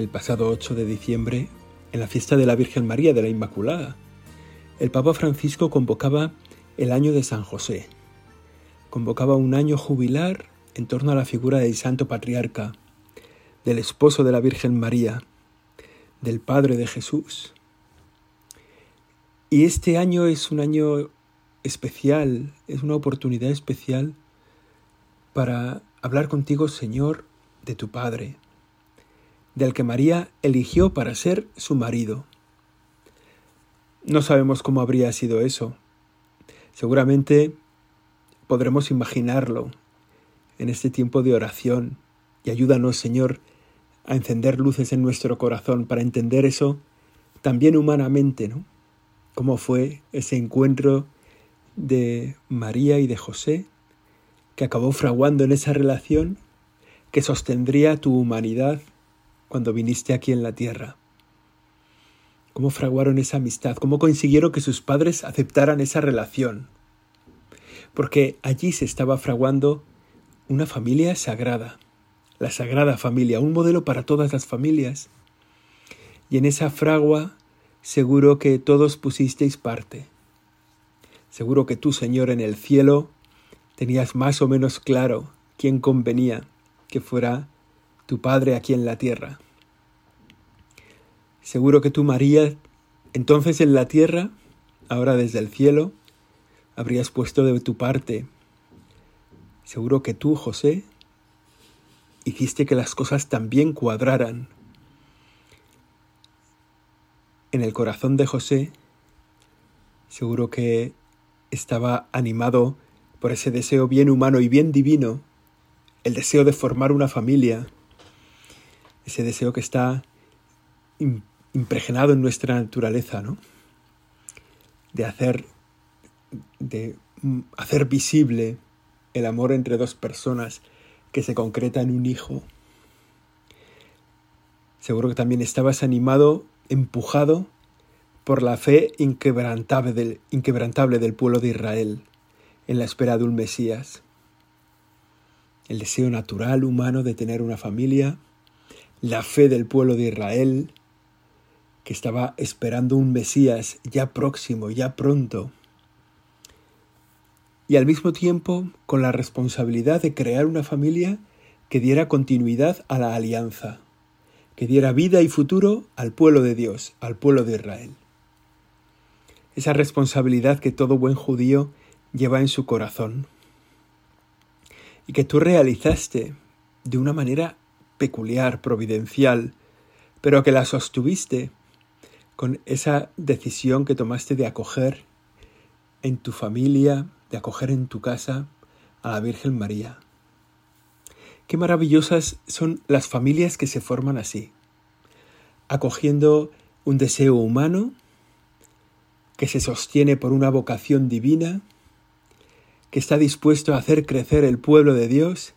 el pasado 8 de diciembre, en la fiesta de la Virgen María de la Inmaculada, el Papa Francisco convocaba el año de San José. Convocaba un año jubilar en torno a la figura del Santo Patriarca, del esposo de la Virgen María, del Padre de Jesús. Y este año es un año especial, es una oportunidad especial para hablar contigo, Señor, de tu Padre, del que María eligió para ser su marido. No sabemos cómo habría sido eso. Seguramente podremos imaginarlo en este tiempo de oración y ayúdanos, Señor, a encender luces en nuestro corazón para entender eso también humanamente, ¿no? Cómo fue ese encuentro de María y de José que acabó fraguando en esa relación que sostendría tu humanidad cuando viniste aquí en la tierra. Cómo fraguaron esa amistad, cómo consiguieron que sus padres aceptaran esa relación. Porque allí se estaba fraguando una familia sagrada, la sagrada familia, un modelo para todas las familias. Y en esa fragua seguro que todos pusisteis parte. Seguro que tú, Señor, en el cielo tenías más o menos claro quién convenía que fuera tu Padre aquí en la tierra. Seguro que tú, María, entonces en la tierra, ahora desde el cielo, habrías puesto de tu parte. Seguro que tú, José, hiciste que las cosas también cuadraran. En el corazón de José, seguro que estaba animado por ese deseo bien humano y bien divino, el deseo de formar una familia, ese deseo que está impregnado en nuestra naturaleza, ¿no? De hacer, de hacer visible el amor entre dos personas que se concreta en un hijo. Seguro que también estabas animado, empujado por la fe inquebrantable del, inquebrantable del pueblo de Israel en la espera de un Mesías. El deseo natural humano de tener una familia, la fe del pueblo de Israel, que estaba esperando un Mesías ya próximo, ya pronto, y al mismo tiempo con la responsabilidad de crear una familia que diera continuidad a la alianza, que diera vida y futuro al pueblo de Dios, al pueblo de Israel. Esa responsabilidad que todo buen judío lleva en su corazón y que tú realizaste de una manera peculiar, providencial, pero que la sostuviste con esa decisión que tomaste de acoger en tu familia, de acoger en tu casa a la Virgen María. Qué maravillosas son las familias que se forman así, acogiendo un deseo humano que se sostiene por una vocación divina, que está dispuesto a hacer crecer el pueblo de Dios,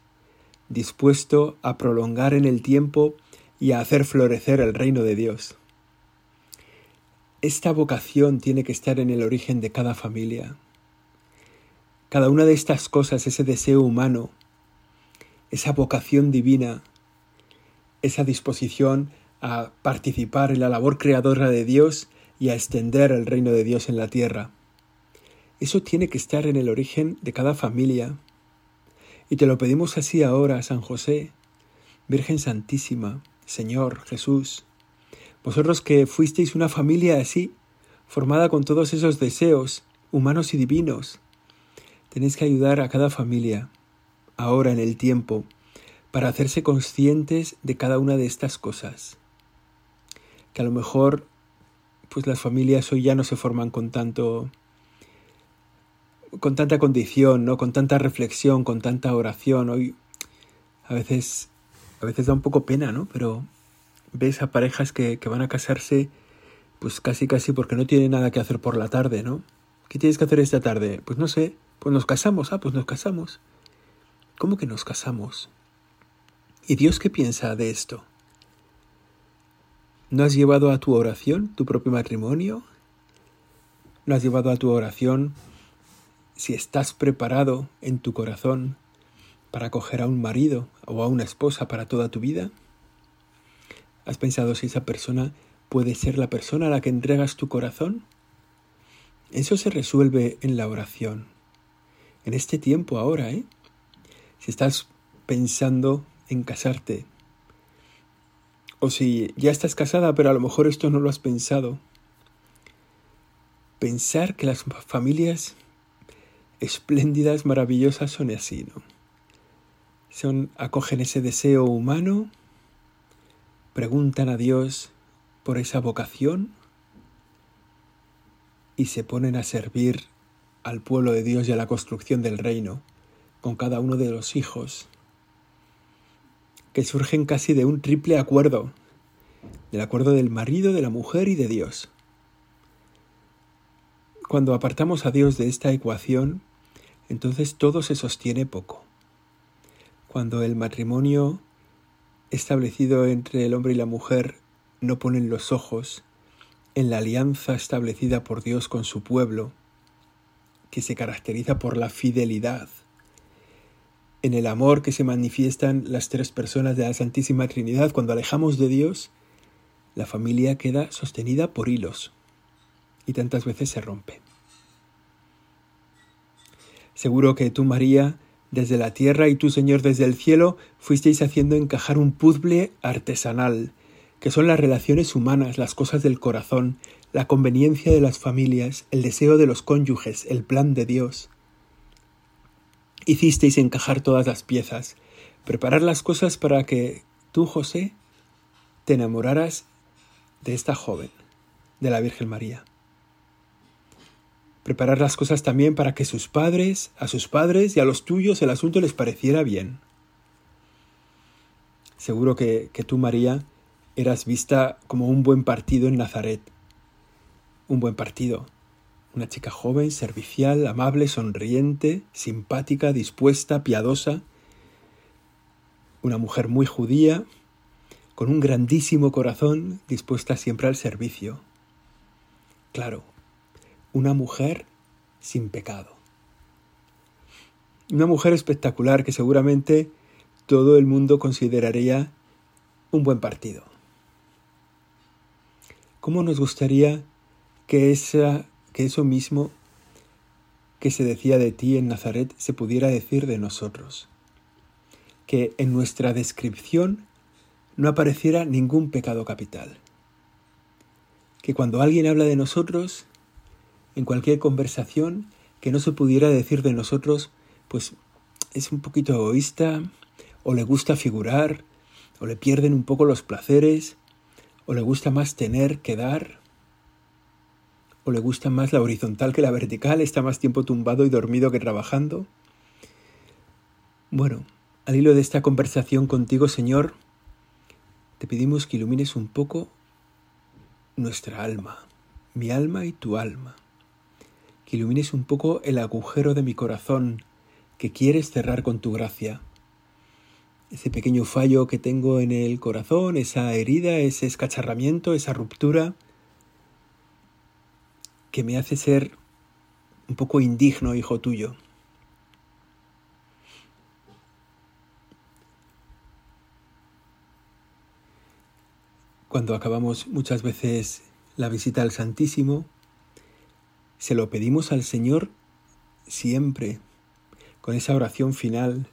dispuesto a prolongar en el tiempo y a hacer florecer el reino de Dios. Esta vocación tiene que estar en el origen de cada familia. Cada una de estas cosas, ese deseo humano, esa vocación divina, esa disposición a participar en la labor creadora de Dios y a extender el reino de Dios en la tierra. Eso tiene que estar en el origen de cada familia. Y te lo pedimos así ahora, San José, Virgen Santísima, Señor Jesús, vosotros que fuisteis una familia así, formada con todos esos deseos humanos y divinos, tenéis que ayudar a cada familia, ahora en el tiempo, para hacerse conscientes de cada una de estas cosas. Que a lo mejor, pues las familias hoy ya no se forman con tanto con tanta condición, ¿no? Con tanta reflexión, con tanta oración. Hoy a veces a veces da un poco pena, ¿no? Pero ves a parejas que, que van a casarse pues casi casi porque no tienen nada que hacer por la tarde, ¿no? ¿Qué tienes que hacer esta tarde? Pues no sé, pues nos casamos, ah, pues nos casamos. ¿Cómo que nos casamos? ¿Y Dios qué piensa de esto? ¿No has llevado a tu oración tu propio matrimonio? ¿No has llevado a tu oración si estás preparado en tu corazón para acoger a un marido o a una esposa para toda tu vida? ¿Has pensado si esa persona puede ser la persona a la que entregas tu corazón? Eso se resuelve en la oración. En este tiempo ahora, ¿eh? Si estás pensando en casarte, o si ya estás casada, pero a lo mejor esto no lo has pensado, pensar que las familias espléndidas, maravillosas son así, ¿no? Son, acogen ese deseo humano, preguntan a Dios por esa vocación y se ponen a servir al pueblo de Dios y a la construcción del reino con cada uno de los hijos, que surgen casi de un triple acuerdo, del acuerdo del marido, de la mujer y de Dios. Cuando apartamos a Dios de esta ecuación, entonces todo se sostiene poco. Cuando el matrimonio establecido entre el hombre y la mujer no ponen los ojos en la alianza establecida por Dios con su pueblo, que se caracteriza por la fidelidad, en el amor que se manifiestan las tres personas de la Santísima Trinidad, cuando alejamos de Dios, la familia queda sostenida por hilos y tantas veces se rompe. Seguro que tú, María, desde la tierra y tú, Señor, desde el cielo, fuisteis haciendo encajar un puzzle artesanal, que son las relaciones humanas, las cosas del corazón, la conveniencia de las familias, el deseo de los cónyuges, el plan de Dios. Hicisteis encajar todas las piezas, preparar las cosas para que tú, José, te enamoraras de esta joven, de la Virgen María preparar las cosas también para que sus padres, a sus padres y a los tuyos el asunto les pareciera bien. Seguro que, que tú, María, eras vista como un buen partido en Nazaret. Un buen partido. Una chica joven, servicial, amable, sonriente, simpática, dispuesta, piadosa. Una mujer muy judía, con un grandísimo corazón, dispuesta siempre al servicio. Claro, una mujer sin pecado. Una mujer espectacular que seguramente todo el mundo consideraría un buen partido. ¿Cómo nos gustaría que, esa, que eso mismo que se decía de ti en Nazaret se pudiera decir de nosotros? Que en nuestra descripción no apareciera ningún pecado capital. Que cuando alguien habla de nosotros en cualquier conversación que no se pudiera decir de nosotros, pues es un poquito egoísta, o le gusta figurar, o le pierden un poco los placeres, o le gusta más tener que dar, o le gusta más la horizontal que la vertical, está más tiempo tumbado y dormido que trabajando. Bueno, al hilo de esta conversación contigo, Señor, te pedimos que ilumines un poco nuestra alma, mi alma y tu alma ilumines un poco el agujero de mi corazón que quieres cerrar con tu gracia. Ese pequeño fallo que tengo en el corazón, esa herida, ese escacharramiento, esa ruptura, que me hace ser un poco indigno, hijo tuyo. Cuando acabamos muchas veces la visita al Santísimo, se lo pedimos al Señor siempre, con esa oración final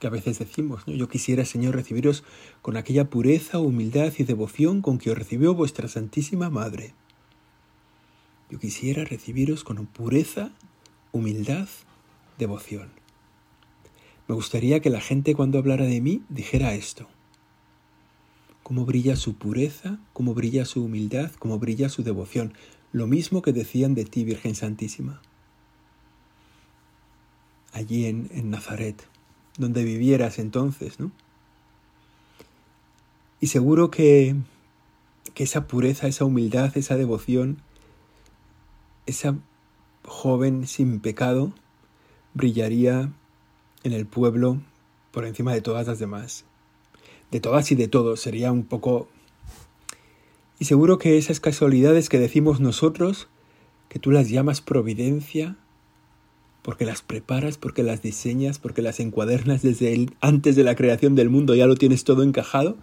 que a veces decimos, ¿no? Yo quisiera, Señor, recibiros con aquella pureza, humildad y devoción con que os recibió vuestra Santísima Madre. Yo quisiera recibiros con pureza, humildad, devoción. Me gustaría que la gente cuando hablara de mí dijera esto. Cómo brilla su pureza, cómo brilla su humildad, cómo brilla su devoción lo mismo que decían de ti, Virgen Santísima. Allí en, en Nazaret, donde vivieras entonces, ¿no? Y seguro que, que esa pureza, esa humildad, esa devoción, esa joven sin pecado, brillaría en el pueblo por encima de todas las demás. De todas y de todos sería un poco... Y seguro que esas casualidades que decimos nosotros, que tú las llamas providencia, porque las preparas, porque las diseñas, porque las encuadernas desde el, antes de la creación del mundo, ya lo tienes todo encajado,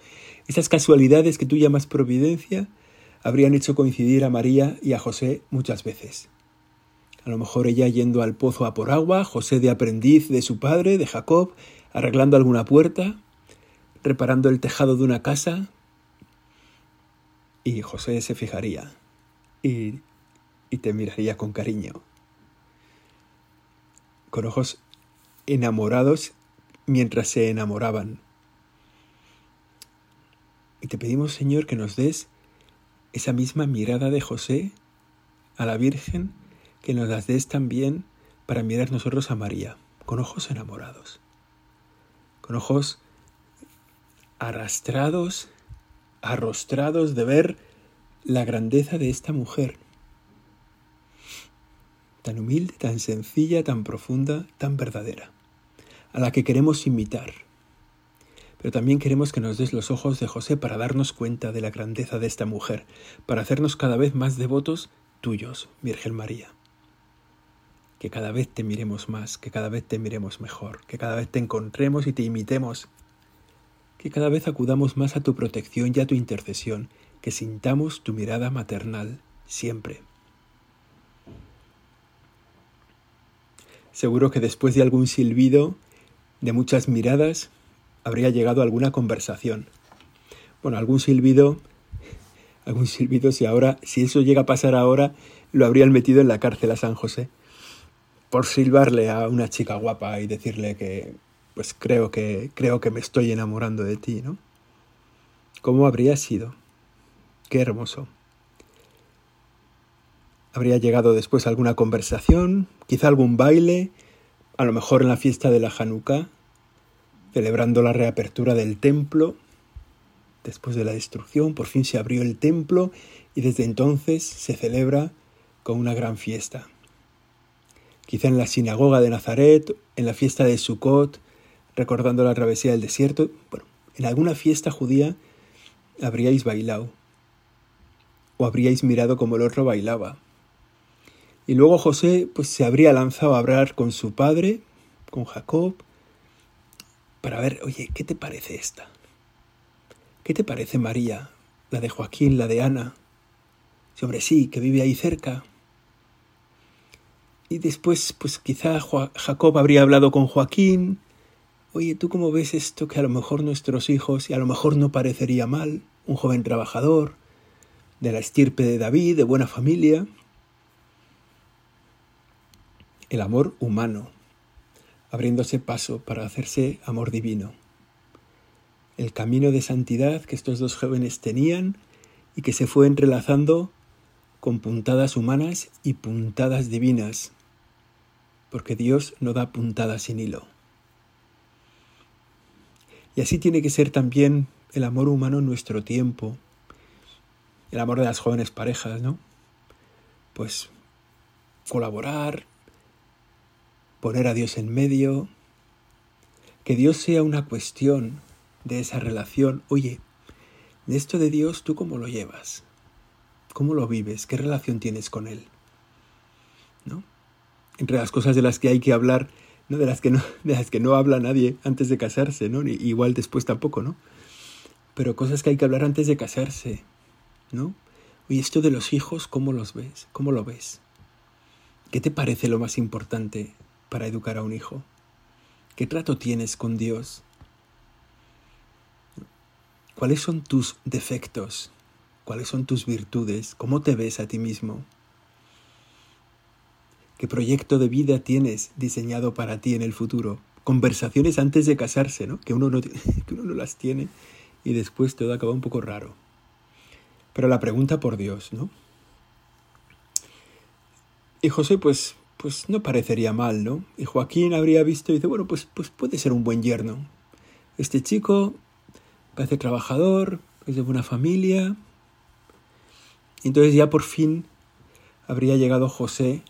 esas casualidades que tú llamas providencia habrían hecho coincidir a María y a José muchas veces. A lo mejor ella yendo al pozo a por agua, José de aprendiz de su padre, de Jacob, arreglando alguna puerta, reparando el tejado de una casa, y José se fijaría y, y te miraría con cariño, con ojos enamorados mientras se enamoraban. Y te pedimos, Señor, que nos des esa misma mirada de José a la Virgen, que nos las des también para mirar nosotros a María, con ojos enamorados, con ojos arrastrados, arrostrados de ver la grandeza de esta mujer, tan humilde, tan sencilla, tan profunda, tan verdadera, a la que queremos imitar. Pero también queremos que nos des los ojos de José para darnos cuenta de la grandeza de esta mujer, para hacernos cada vez más devotos tuyos, Virgen María que cada vez te miremos más, que cada vez te miremos mejor, que cada vez te encontremos y te imitemos, que cada vez acudamos más a tu protección y a tu intercesión, que sintamos tu mirada maternal siempre. Seguro que después de algún silbido, de muchas miradas, habría llegado alguna conversación. Bueno, algún silbido, algún silbido si ahora, si eso llega a pasar ahora, lo habrían metido en la cárcel a San José por silbarle a una chica guapa y decirle que pues creo que creo que me estoy enamorando de ti, ¿no? ¿Cómo habría sido? Qué hermoso. Habría llegado después alguna conversación, quizá algún baile, a lo mejor en la fiesta de la Hanukkah, celebrando la reapertura del templo. Después de la destrucción, por fin se abrió el templo y desde entonces se celebra con una gran fiesta quizá en la sinagoga de Nazaret, en la fiesta de Sukkot, recordando la travesía del desierto, bueno, en alguna fiesta judía habríais bailado o habríais mirado como el otro bailaba. Y luego José pues se habría lanzado a hablar con su padre, con Jacob, para ver, oye, ¿qué te parece esta? ¿Qué te parece María, la de Joaquín, la de Ana? Sí, hombre, sí, que vive ahí cerca. Y después, pues quizá Jacob habría hablado con Joaquín. Oye, ¿tú cómo ves esto que a lo mejor nuestros hijos, y a lo mejor no parecería mal, un joven trabajador, de la estirpe de David, de buena familia? El amor humano, abriéndose paso para hacerse amor divino. El camino de santidad que estos dos jóvenes tenían y que se fue entrelazando con puntadas humanas y puntadas divinas, porque Dios no da puntadas sin hilo. Y así tiene que ser también el amor humano en nuestro tiempo, el amor de las jóvenes parejas, ¿no? Pues colaborar, poner a Dios en medio, que Dios sea una cuestión de esa relación. Oye, de esto de Dios, ¿tú cómo lo llevas? ¿Cómo lo vives? ¿Qué relación tienes con Él? ¿No? Entre las cosas de las que hay que hablar, ¿no? De las que no, de las que no habla nadie antes de casarse, ¿no? Igual después tampoco, ¿no? Pero cosas que hay que hablar antes de casarse, ¿no? Oye, esto de los hijos, ¿cómo los ves? ¿Cómo lo ves? ¿Qué te parece lo más importante para educar a un hijo? ¿Qué trato tienes con Dios? ¿Cuáles son tus defectos? ¿Cuáles son tus virtudes? ¿Cómo te ves a ti mismo? ¿Qué proyecto de vida tienes diseñado para ti en el futuro? Conversaciones antes de casarse, ¿no? Que uno no, que uno no las tiene y después todo acaba un poco raro. Pero la pregunta por Dios, ¿no? Y José, pues, pues no parecería mal, ¿no? Y Joaquín habría visto y dice, bueno, pues, pues puede ser un buen yerno. Este chico parece trabajador, es de buena familia. Entonces ya por fin habría llegado José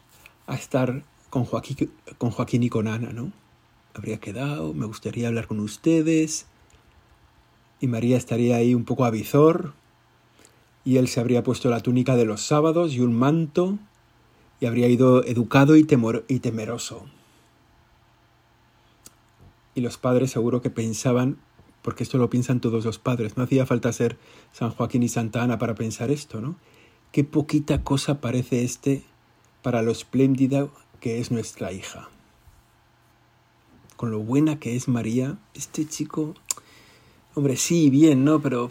a estar con Joaquín, con Joaquín y con Ana, ¿no? Habría quedado, me gustaría hablar con ustedes. Y María estaría ahí un poco avizor. Y él se habría puesto la túnica de los sábados y un manto. Y habría ido educado y, y temeroso. Y los padres seguro que pensaban, porque esto lo piensan todos los padres, no hacía falta ser San Joaquín y Santa Ana para pensar esto, ¿no? Qué poquita cosa parece este para lo espléndida que es nuestra hija. Con lo buena que es María, este chico, hombre, sí, bien, ¿no? Pero.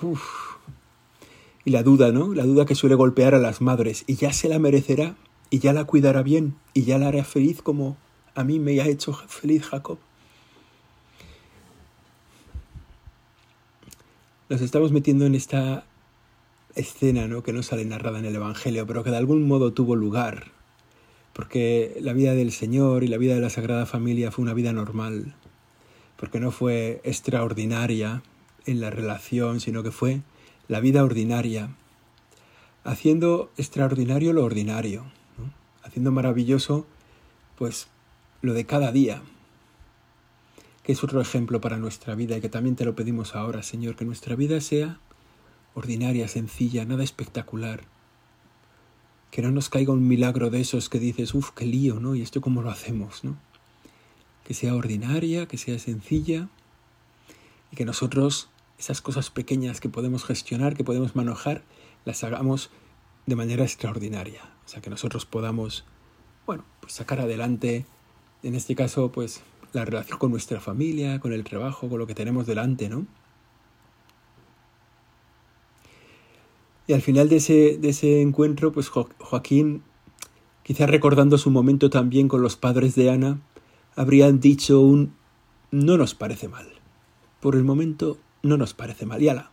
Y la duda, ¿no? La duda que suele golpear a las madres. Y ya se la merecerá, y ya la cuidará bien, y ya la hará feliz como a mí me ha hecho feliz Jacob. Nos estamos metiendo en esta escena ¿no? que no sale narrada en el Evangelio, pero que de algún modo tuvo lugar, porque la vida del Señor y la vida de la Sagrada Familia fue una vida normal, porque no fue extraordinaria en la relación, sino que fue la vida ordinaria, haciendo extraordinario lo ordinario, haciendo maravilloso pues lo de cada día que es otro ejemplo para nuestra vida y que también te lo pedimos ahora, Señor, que nuestra vida sea ordinaria, sencilla, nada espectacular. Que no nos caiga un milagro de esos que dices, uff, qué lío, ¿no? Y esto cómo lo hacemos, ¿no? Que sea ordinaria, que sea sencilla y que nosotros esas cosas pequeñas que podemos gestionar, que podemos manejar, las hagamos de manera extraordinaria. O sea, que nosotros podamos, bueno, pues sacar adelante, en este caso, pues la relación con nuestra familia, con el trabajo, con lo que tenemos delante, ¿no? Y al final de ese, de ese encuentro, pues Joaquín, quizás recordando su momento también con los padres de Ana, habrían dicho un no nos parece mal. Por el momento no nos parece mal. Y ala.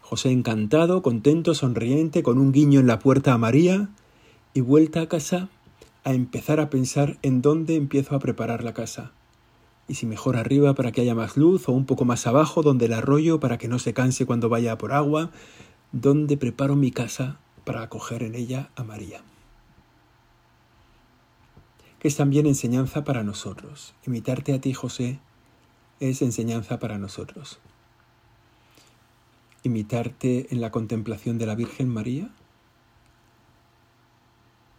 José encantado, contento, sonriente, con un guiño en la puerta a María, y vuelta a casa a empezar a pensar en dónde empiezo a preparar la casa y si mejor arriba para que haya más luz o un poco más abajo donde el arroyo para que no se canse cuando vaya por agua, donde preparo mi casa para acoger en ella a María. Que es también enseñanza para nosotros. Imitarte a ti, José, es enseñanza para nosotros. Imitarte en la contemplación de la Virgen María,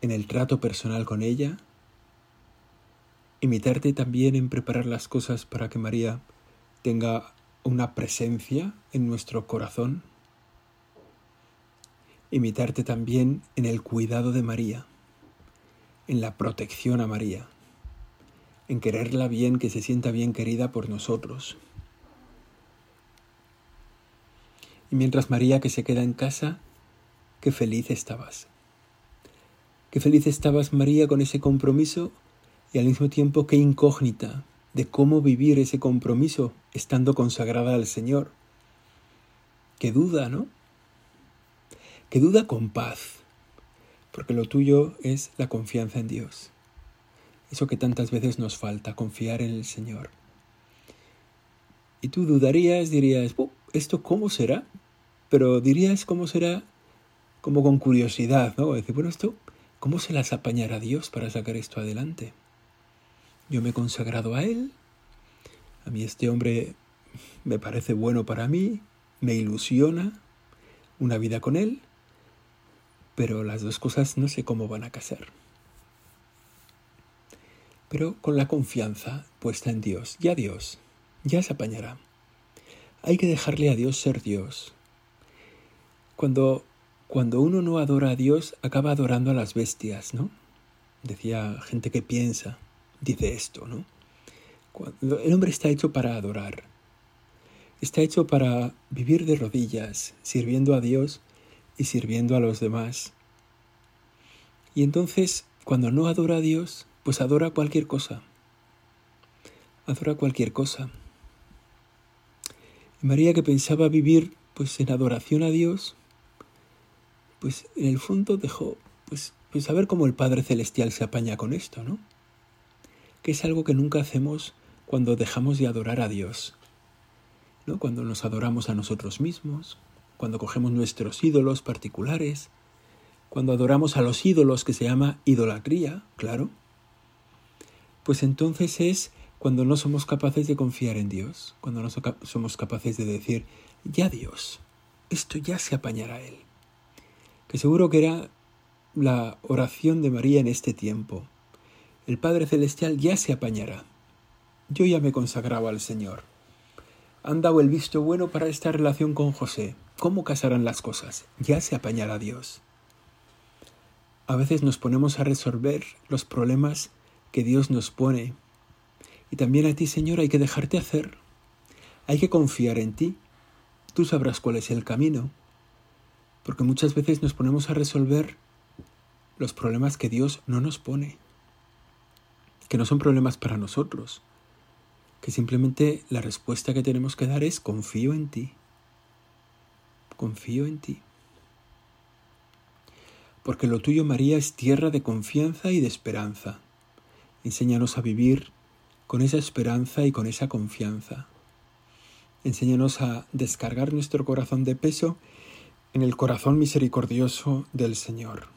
en el trato personal con ella, imitarte también en preparar las cosas para que María tenga una presencia en nuestro corazón, imitarte también en el cuidado de María, en la protección a María, en quererla bien, que se sienta bien querida por nosotros. Y mientras María que se queda en casa, qué feliz estabas. Qué feliz estabas María con ese compromiso y al mismo tiempo qué incógnita de cómo vivir ese compromiso estando consagrada al Señor. Qué duda, ¿no? Qué duda con paz, porque lo tuyo es la confianza en Dios. Eso que tantas veces nos falta, confiar en el Señor. Y tú dudarías, dirías, ¿esto cómo será? Pero dirías cómo será como con curiosidad, ¿no? Decir, bueno, esto, ¿cómo se las apañará Dios para sacar esto adelante? Yo me he consagrado a Él. A mí este hombre me parece bueno para mí, me ilusiona una vida con Él, pero las dos cosas no sé cómo van a casar. Pero con la confianza puesta en Dios, ya Dios, ya se apañará. Hay que dejarle a Dios ser Dios. Cuando, cuando uno no adora a Dios, acaba adorando a las bestias, ¿no? Decía gente que piensa dice esto, ¿no? el hombre está hecho para adorar, está hecho para vivir de rodillas, sirviendo a Dios y sirviendo a los demás. Y entonces, cuando no adora a Dios, pues adora cualquier cosa. Adora cualquier cosa. María que pensaba vivir pues en adoración a Dios, pues en el fondo dejó pues, pues a ver cómo el Padre Celestial se apaña con esto, ¿no? que es algo que nunca hacemos cuando dejamos de adorar a Dios. ¿no? cuando nos adoramos a nosotros mismos, cuando cogemos nuestros ídolos particulares, cuando adoramos a los ídolos que se llama idolatría, claro, pues entonces es cuando no somos capaces de confiar en Dios, cuando no somos capaces de decir, ya Dios, esto ya se apañará Él. Que seguro que era la oración de María en este tiempo. El Padre Celestial ya se apañará. Yo ya me consagraba al Señor. Han dado el visto bueno para esta relación con José. ¿Cómo casarán las cosas? Ya se apañará Dios. A veces nos ponemos a resolver los problemas que Dios nos pone. Y también a ti, Señor, hay que dejarte hacer. Hay que confiar en ti. Tú sabrás cuál es el camino. Porque muchas veces nos ponemos a resolver los problemas que Dios no nos pone. Que no son problemas para nosotros. Que simplemente la respuesta que tenemos que dar es confío en ti. Confío en ti porque lo tuyo, María, es tierra de confianza y de esperanza. Enséñanos a vivir con esa esperanza y con esa confianza. Enséñanos a descargar nuestro corazón de peso en el corazón misericordioso del Señor.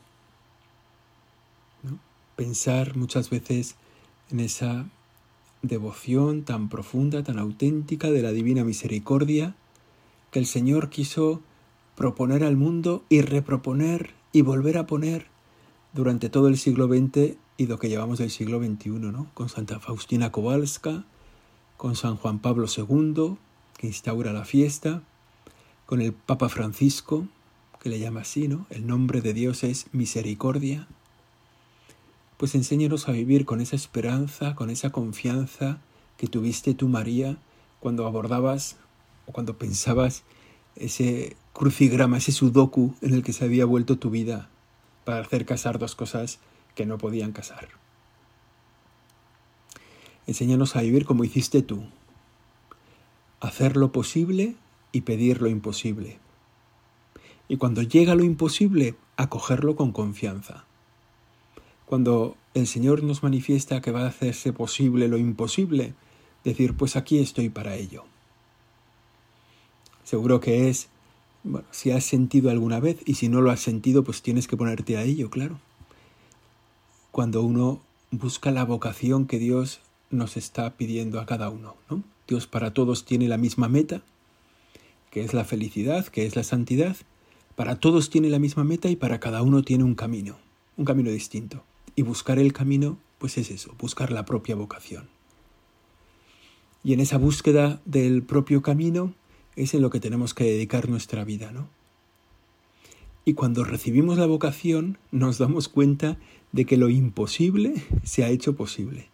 Pensar muchas veces en esa devoción tan profunda, tan auténtica de la divina misericordia que el Señor quiso proponer al mundo y reproponer y volver a poner durante todo el siglo XX y lo que llevamos del siglo XXI, ¿no? Con Santa Faustina Kowalska, con San Juan Pablo II, que instaura la fiesta, con el Papa Francisco, que le llama así, ¿no? El nombre de Dios es misericordia. Pues enséñanos a vivir con esa esperanza, con esa confianza que tuviste tú, María, cuando abordabas o cuando pensabas ese crucigrama, ese sudoku en el que se había vuelto tu vida para hacer casar dos cosas que no podían casar. Enséñanos a vivir como hiciste tú, hacer lo posible y pedir lo imposible. Y cuando llega lo imposible, acogerlo con confianza. Cuando el Señor nos manifiesta que va a hacerse posible lo imposible, decir, pues aquí estoy para ello. Seguro que es, bueno, si has sentido alguna vez y si no lo has sentido, pues tienes que ponerte a ello, claro. Cuando uno busca la vocación que Dios nos está pidiendo a cada uno, ¿no? Dios para todos tiene la misma meta, que es la felicidad, que es la santidad. Para todos tiene la misma meta y para cada uno tiene un camino, un camino distinto. Y buscar el camino, pues es eso, buscar la propia vocación. Y en esa búsqueda del propio camino, es en lo que tenemos que dedicar nuestra vida, ¿no? Y cuando recibimos la vocación nos damos cuenta de que lo imposible se ha hecho posible,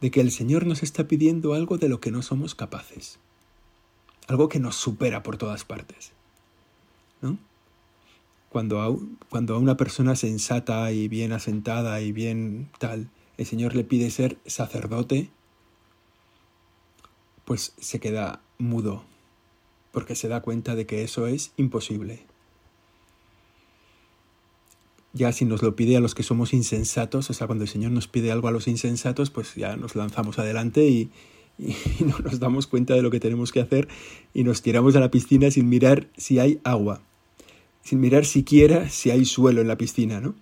de que el Señor nos está pidiendo algo de lo que no somos capaces, algo que nos supera por todas partes, ¿no? Cuando a, cuando a una persona sensata y bien asentada y bien tal, el Señor le pide ser sacerdote, pues se queda mudo, porque se da cuenta de que eso es imposible. Ya si nos lo pide a los que somos insensatos, o sea, cuando el Señor nos pide algo a los insensatos, pues ya nos lanzamos adelante y, no nos damos cuenta de lo que tenemos que hacer y nos tiramos a la piscina sin mirar si hay agua, sin mirar siquiera si hay suelo en la piscina, ¿no?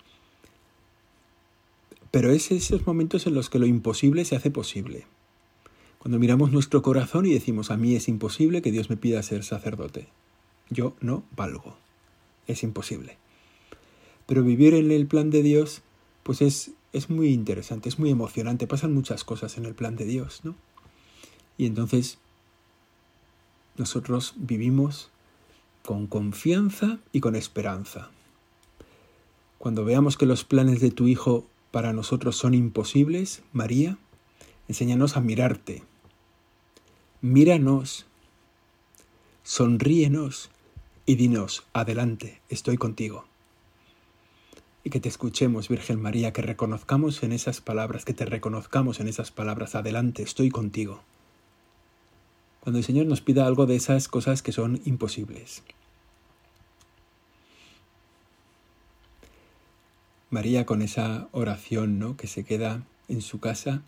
Pero es esos momentos en los que lo imposible se hace posible. Cuando miramos nuestro corazón y decimos, a mí es imposible que Dios me pida ser sacerdote. Yo no valgo. Es imposible. Pero vivir en el plan de Dios, pues es, es muy interesante, es muy emocionante. Pasan muchas cosas en el plan de Dios, ¿no? Y entonces nosotros vivimos con confianza y con esperanza. Cuando veamos que los planes de tu Hijo para nosotros son imposibles, María, enséñanos a mirarte, míranos, sonríenos y dinos, adelante, estoy contigo. Y que te escuchemos, Virgen María, que reconozcamos en esas palabras, que te reconozcamos en esas palabras, adelante, estoy contigo. Cuando el Señor nos pida algo de esas cosas que son imposibles. María con esa oración, ¿no? que se queda en su casa,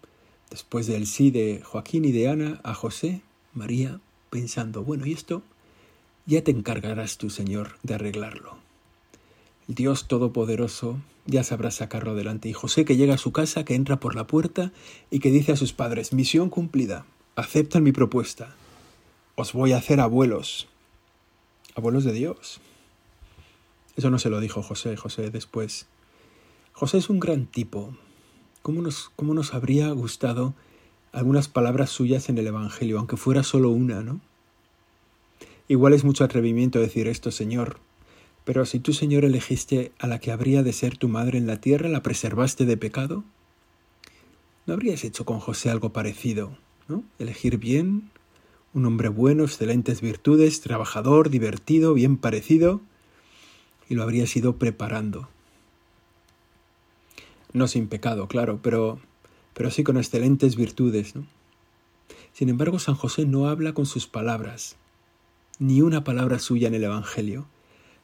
Después del sí de Joaquín y de Ana a José, María pensando, bueno, y esto ya te encargarás tú, Señor, de arreglarlo. Dios Todopoderoso ya sabrá sacarlo adelante. Y José que llega a su casa, que entra por la puerta y que dice a sus padres, misión cumplida, aceptan mi propuesta, os voy a hacer abuelos, abuelos de Dios. Eso no se lo dijo José, José después. José es un gran tipo. ¿Cómo nos, cómo nos habría gustado algunas palabras suyas en el Evangelio, aunque fuera solo una, ¿no? Igual es mucho atrevimiento decir esto, Señor, pero si tú, Señor, elegiste a la que habría de ser tu madre en la tierra, ¿la preservaste de pecado? ¿No habrías hecho con José algo parecido? ¿no? Elegir bien, un hombre bueno, excelentes virtudes, trabajador, divertido, bien parecido, y lo habrías ido preparando. No sin pecado, claro, pero, pero sí con excelentes virtudes. ¿no? Sin embargo, San José no habla con sus palabras, ni una palabra suya en el Evangelio.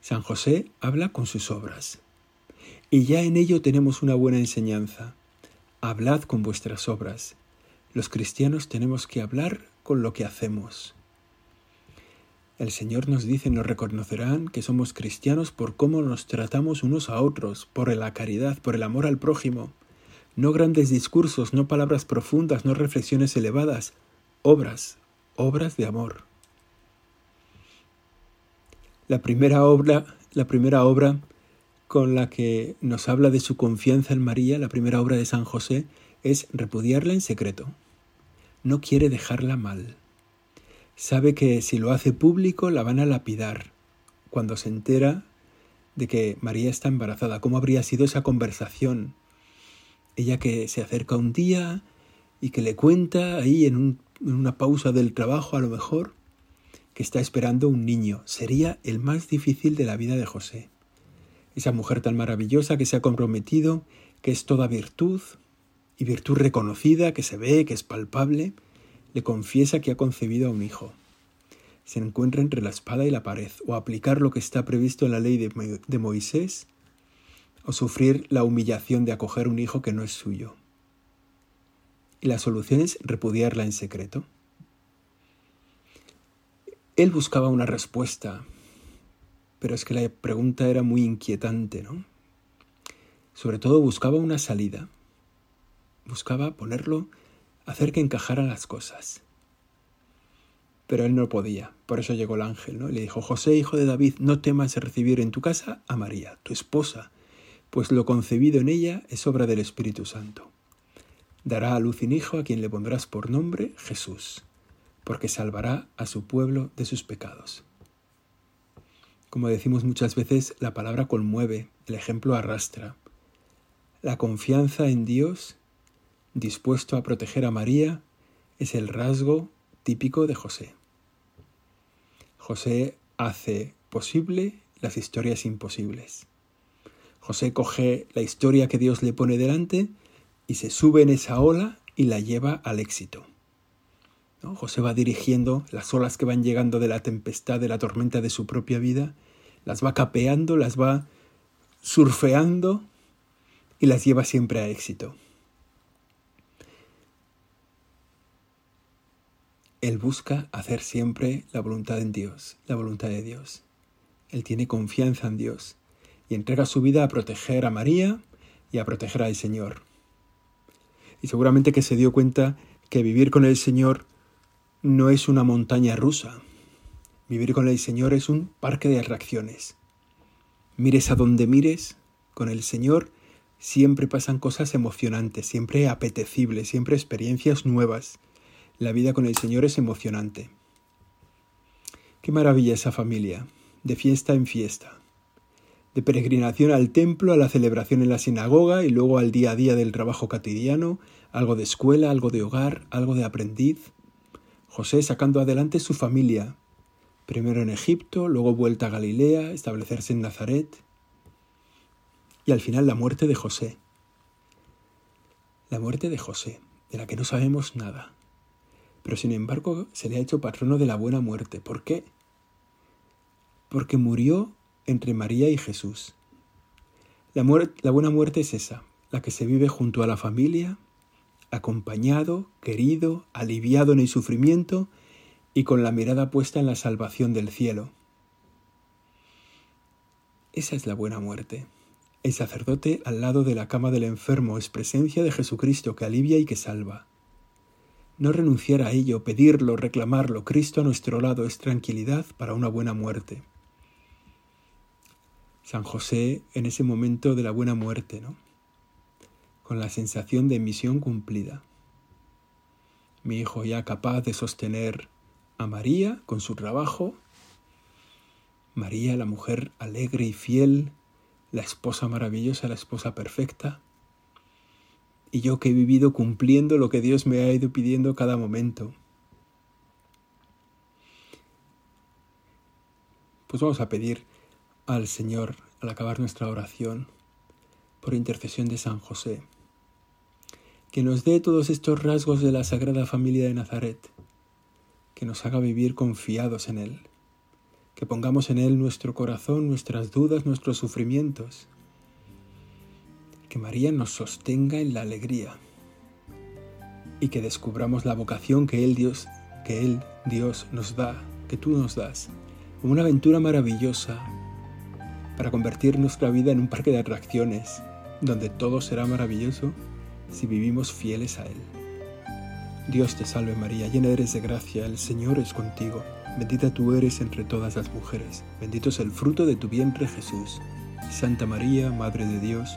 San José habla con sus obras. Y ya en ello tenemos una buena enseñanza. Hablad con vuestras obras. Los cristianos tenemos que hablar con lo que hacemos. El Señor nos dice, nos reconocerán que somos cristianos por cómo nos tratamos unos a otros, por la caridad, por el amor al prójimo. No grandes discursos, no palabras profundas, no reflexiones elevadas, obras, obras de amor. La primera obra, la primera obra con la que nos habla de su confianza en María, la primera obra de San José, es repudiarla en secreto. No quiere dejarla mal. Sabe que si lo hace público la van a lapidar. Cuando se entera de que María está embarazada, ¿cómo habría sido esa conversación? Ella que se acerca un día y que le cuenta ahí en, en una pausa del trabajo a lo mejor que está esperando un niño. Sería el más difícil de la vida de José. Esa mujer tan maravillosa que se ha comprometido, que es toda virtud, y virtud reconocida, que se ve, que es palpable, le confiesa que ha concebido a un hijo. Se encuentra entre la espada y la pared, o aplicar lo que está previsto en la ley de, Moisés, o sufrir la humillación de acoger un hijo que no es suyo. Y la solución es repudiarla en secreto. Él buscaba una respuesta, pero es que la pregunta era muy inquietante, ¿no? Sobre todo buscaba una salida. Buscaba ponerlo, hacer que encajara las cosas. Pero él no podía, por eso llegó el ángel, ¿no? Y le dijo, José, hijo de David, no temas recibir en tu casa a María, tu esposa, pues lo concebido en ella es obra del Espíritu Santo. Dará a luz un hijo a quien le pondrás por nombre Jesús porque salvará a su pueblo de sus pecados. Como decimos muchas veces, la palabra conmueve, el ejemplo arrastra. La confianza en Dios, dispuesto a proteger a María, es el rasgo típico de José. José hace posible las historias imposibles. José coge la historia que Dios le pone delante y se sube en esa ola y la lleva al éxito. José va dirigiendo las olas que van llegando de la tempestad, de la tormenta de su propia vida, las va capeando, las va surfeando y las lleva siempre a éxito. Él busca hacer siempre la voluntad en Dios, la voluntad de Dios. Él tiene confianza en Dios y entrega su vida a proteger a María y a proteger al Señor. Y seguramente que se dio cuenta que vivir con el Señor no es una montaña rusa. Vivir con el Señor es un parque de atracciones. Mires a donde mires, con el Señor siempre pasan cosas emocionantes, siempre apetecibles, siempre experiencias nuevas. La vida con el Señor es emocionante. Qué maravilla esa familia, de fiesta en fiesta, de peregrinación al templo, a la celebración en la sinagoga y luego al día a día del trabajo cotidiano, algo de escuela, algo de hogar, algo de aprendiz, José sacando adelante su familia, primero en Egipto, luego vuelta a Galilea, establecerse en Nazaret, y al final la muerte de José. La muerte de José, de la que no sabemos nada, pero sin embargo se le ha hecho patrono de la buena muerte. ¿Por qué? Porque murió entre María y Jesús. La, la buena muerte es esa, la que se vive junto a la familia, acompañado, querido, aliviado en el sufrimiento y con la mirada puesta en la salvación del cielo. Esa es la buena muerte. El sacerdote al lado de la cama del enfermo es presencia de Jesucristo que alivia y que salva. No renunciar a ello, pedirlo, reclamarlo, Cristo a nuestro lado es tranquilidad para una buena muerte. San José en ese momento de la buena muerte, ¿no? Con la sensación de misión cumplida. Mi hijo ya capaz de sostener a María con su trabajo. María, la mujer alegre y fiel, la esposa maravillosa, la esposa perfecta y yo que he vivido cumpliendo lo que Dios me ha ido pidiendo cada momento. Pues vamos a pedir al Señor, al acabar nuestra oración, por intercesión de San José, que nos dé todos estos rasgos de la Sagrada Familia de Nazaret, que nos haga vivir confiados en Él, que pongamos en Él nuestro corazón, nuestras dudas, nuestros sufrimientos, que María nos sostenga en la alegría y que descubramos la vocación que Él Dios, que Él Dios nos da, que tú nos das, como una aventura maravillosa para convertir nuestra vida en un parque de atracciones donde todo será maravilloso si vivimos fieles a Él. Dios te salve María, llena eres de gracia, el Señor es contigo, bendita tú eres entre todas las mujeres, bendito es el fruto de tu vientre Jesús. Santa María, Madre de Dios,